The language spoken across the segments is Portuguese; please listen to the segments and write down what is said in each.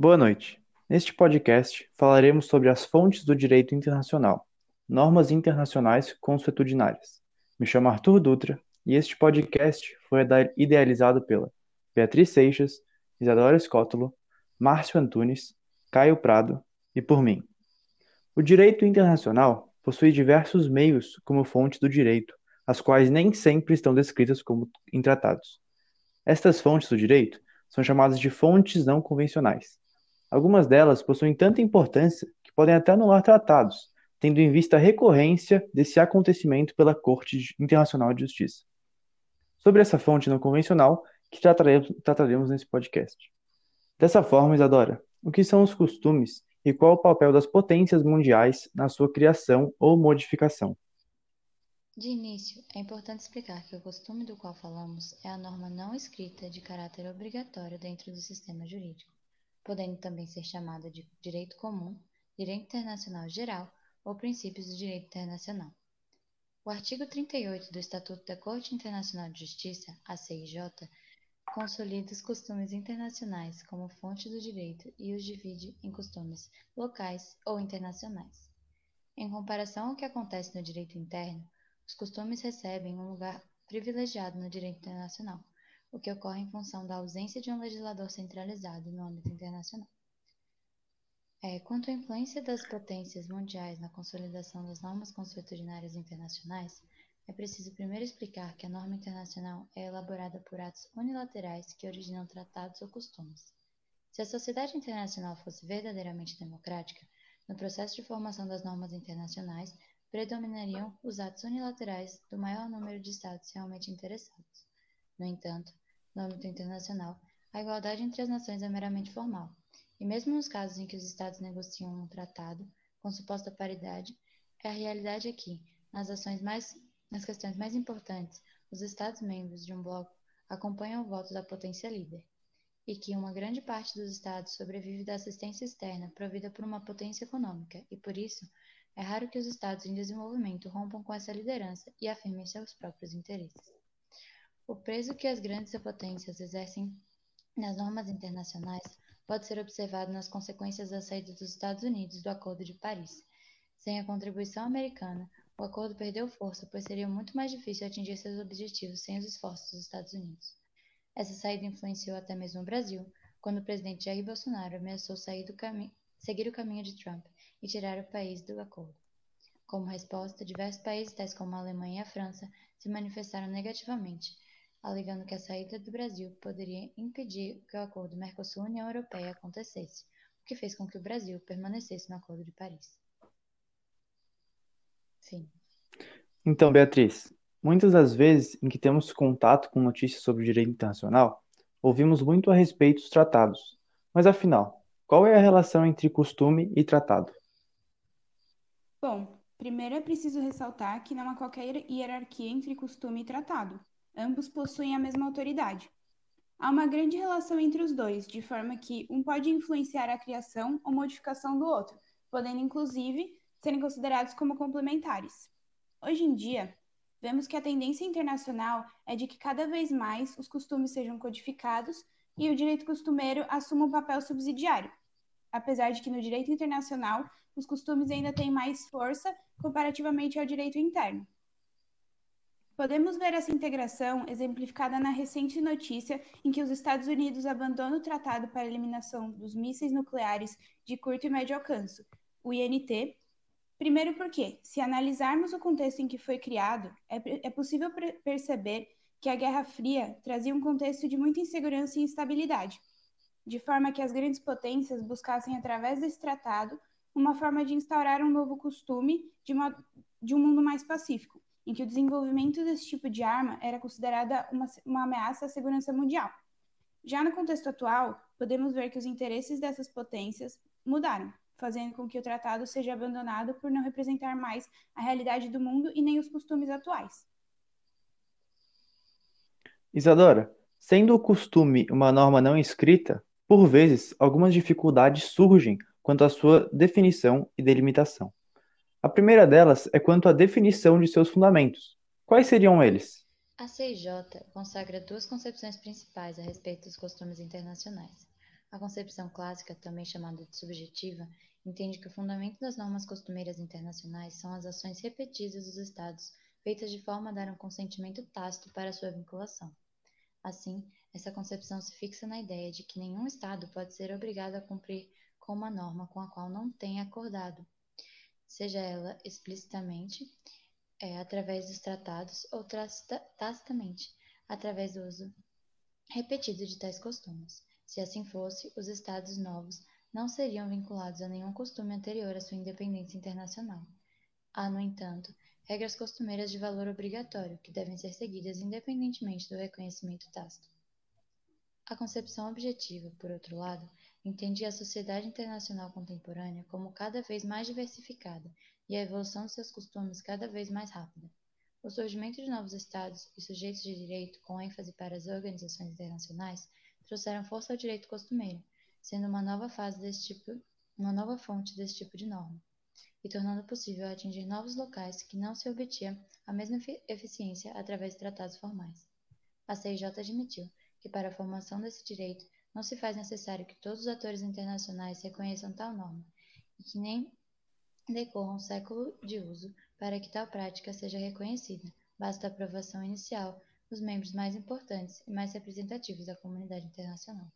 Boa noite. Neste podcast falaremos sobre as fontes do direito internacional, normas internacionais consuetudinárias. Me chamo Arthur Dutra e este podcast foi idealizado pela Beatriz Seixas, Isadora Escótolo, Márcio Antunes, Caio Prado e por mim. O direito internacional possui diversos meios como fonte do direito, as quais nem sempre estão descritas como em tratados. Estas fontes do direito são chamadas de fontes não convencionais. Algumas delas possuem tanta importância que podem até anular tratados, tendo em vista a recorrência desse acontecimento pela Corte Internacional de Justiça. Sobre essa fonte não convencional que trataremos, trataremos nesse podcast. Dessa forma, Isadora, o que são os costumes e qual o papel das potências mundiais na sua criação ou modificação? De início, é importante explicar que o costume do qual falamos é a norma não escrita de caráter obrigatório dentro do sistema jurídico, podendo também ser chamada de direito comum, direito internacional geral ou princípios do direito internacional. O artigo 38 do Estatuto da Corte Internacional de Justiça, a CIJ, consolida os costumes internacionais como fonte do direito e os divide em costumes locais ou internacionais. Em comparação ao que acontece no direito interno, os costumes recebem um lugar privilegiado no direito internacional, o que ocorre em função da ausência de um legislador centralizado no âmbito internacional. É, quanto à influência das potências mundiais na consolidação das normas consuetudinárias internacionais, é preciso primeiro explicar que a norma internacional é elaborada por atos unilaterais que originam tratados ou costumes. Se a sociedade internacional fosse verdadeiramente democrática, no processo de formação das normas internacionais predominariam os atos unilaterais do maior número de Estados realmente interessados. No entanto, no âmbito internacional, a igualdade entre as nações é meramente formal, e mesmo nos casos em que os Estados negociam um tratado com suposta paridade, é a realidade é que, nas ações mais, nas questões mais importantes, os Estados-membros de um bloco acompanham o voto da potência líder, e que uma grande parte dos Estados sobrevive da assistência externa provida por uma potência econômica, e por isso é raro que os Estados em desenvolvimento rompam com essa liderança e afirmem seus próprios interesses. O peso que as grandes potências exercem nas normas internacionais pode ser observado nas consequências da saída dos Estados Unidos do Acordo de Paris. Sem a contribuição americana, o acordo perdeu força, pois seria muito mais difícil atingir seus objetivos sem os esforços dos Estados Unidos. Essa saída influenciou até mesmo o Brasil, quando o presidente Jair Bolsonaro ameaçou seguir o caminho de Trump e tirar o país do acordo. Como resposta, diversos países, tais como a Alemanha e a França, se manifestaram negativamente, alegando que a saída do Brasil poderia impedir que o acordo Mercosul-União Europeia acontecesse, o que fez com que o Brasil permanecesse no Acordo de Paris. Fim. Então, Beatriz, muitas das vezes em que temos contato com notícias sobre direito internacional, ouvimos muito a respeito dos tratados. Mas afinal, qual é a relação entre costume e tratado? Bom, primeiro é preciso ressaltar que não há qualquer hierarquia entre costume e tratado. Ambos possuem a mesma autoridade. Há uma grande relação entre os dois, de forma que um pode influenciar a criação ou modificação do outro, podendo inclusive serem considerados como complementares. Hoje em dia, vemos que a tendência internacional é de que cada vez mais os costumes sejam codificados e o direito costumeiro assuma um papel subsidiário, apesar de que no direito internacional os costumes ainda têm mais força comparativamente ao direito interno. Podemos ver essa integração exemplificada na recente notícia em que os Estados Unidos abandonam o Tratado para a Eliminação dos Mísseis Nucleares de Curto e Médio Alcance, o INT. Primeiro, porque, se analisarmos o contexto em que foi criado, é, é possível perceber que a Guerra Fria trazia um contexto de muita insegurança e instabilidade, de forma que as grandes potências buscassem, através desse tratado, uma forma de instaurar um novo costume de, uma, de um mundo mais pacífico em que o desenvolvimento desse tipo de arma era considerada uma, uma ameaça à segurança mundial. Já no contexto atual, podemos ver que os interesses dessas potências mudaram, fazendo com que o tratado seja abandonado por não representar mais a realidade do mundo e nem os costumes atuais. Isadora, sendo o costume uma norma não escrita, por vezes algumas dificuldades surgem quanto à sua definição e delimitação. A primeira delas é quanto à definição de seus fundamentos. Quais seriam eles? A CIJ consagra duas concepções principais a respeito dos costumes internacionais. A concepção clássica, também chamada de subjetiva, entende que o fundamento das normas costumeiras internacionais são as ações repetidas dos Estados, feitas de forma a dar um consentimento tácito para sua vinculação. Assim, essa concepção se fixa na ideia de que nenhum Estado pode ser obrigado a cumprir com uma norma com a qual não tenha acordado, seja ela explicitamente, é, através dos tratados, ou tacitamente, através do uso repetido de tais costumes. Se assim fosse, os Estados novos não seriam vinculados a nenhum costume anterior à sua independência internacional. Há, no entanto, regras costumeiras de valor obrigatório que devem ser seguidas independentemente do reconhecimento tácito. A concepção objetiva, por outro lado, entende a sociedade internacional contemporânea como cada vez mais diversificada e a evolução de seus costumes cada vez mais rápida. O surgimento de novos estados e sujeitos de direito, com ênfase para as organizações internacionais, trouxeram força ao direito costumeiro, sendo uma nova fase desse tipo, uma nova fonte desse tipo de norma, e tornando possível atingir novos locais que não se obtinha a mesma eficiência através de tratados formais. A CIJ admitiu que para a formação desse direito não se faz necessário que todos os atores internacionais reconheçam tal norma, e que nem decorra um século de uso para que tal prática seja reconhecida, basta a aprovação inicial dos membros mais importantes e mais representativos da comunidade internacional.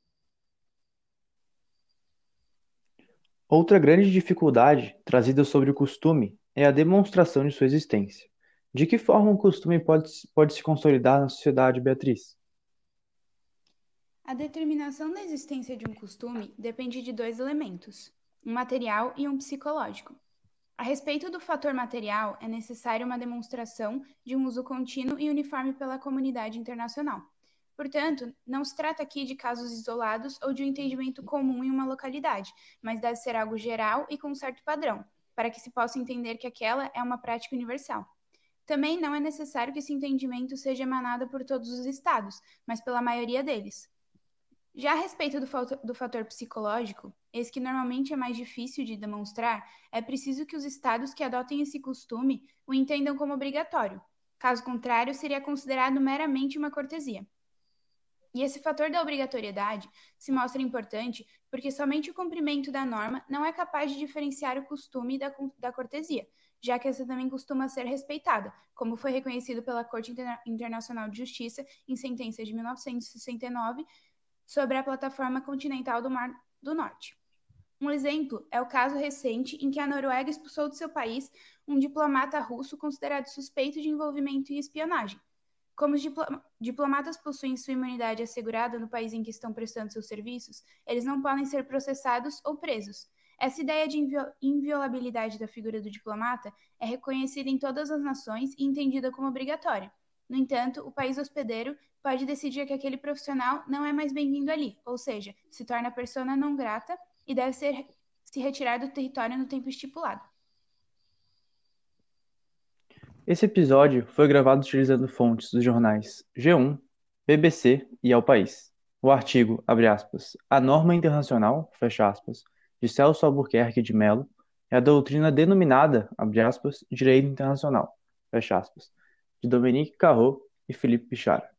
Outra grande dificuldade trazida sobre o costume é a demonstração de sua existência. De que forma um costume pode, pode se consolidar na sociedade, Beatriz? A determinação da existência de um costume depende de dois elementos, um material e um psicológico. A respeito do fator material, é necessária uma demonstração de um uso contínuo e uniforme pela comunidade internacional. Portanto, não se trata aqui de casos isolados ou de um entendimento comum em uma localidade, mas deve ser algo geral e com certo padrão, para que se possa entender que aquela é uma prática universal. Também não é necessário que esse entendimento seja emanado por todos os estados, mas pela maioria deles. Já a respeito do, do fator psicológico, esse que normalmente é mais difícil de demonstrar, é preciso que os estados que adotem esse costume o entendam como obrigatório. Caso contrário, seria considerado meramente uma cortesia. E esse fator da obrigatoriedade se mostra importante porque somente o cumprimento da norma não é capaz de diferenciar o costume da, da cortesia, já que essa também costuma ser respeitada, como foi reconhecido pela Corte Internacional de Justiça em sentença de 1969 sobre a plataforma continental do Mar do Norte. Um exemplo é o caso recente em que a Noruega expulsou de seu país um diplomata russo considerado suspeito de envolvimento em espionagem. Como os diplomatas possuem sua imunidade assegurada no país em que estão prestando seus serviços, eles não podem ser processados ou presos. Essa ideia de inviolabilidade da figura do diplomata é reconhecida em todas as nações e entendida como obrigatória. No entanto, o país hospedeiro pode decidir que aquele profissional não é mais bem-vindo ali, ou seja, se torna persona não grata e deve ser se retirar do território no tempo estipulado. Esse episódio foi gravado utilizando fontes dos jornais G1, BBC e Ao País. O artigo, abre aspas, A Norma Internacional, fecha aspas, de Celso Albuquerque de Mello, é a doutrina denominada, abre aspas, Direito Internacional, fecha aspas, de Dominique Carreau e Felipe Pichara.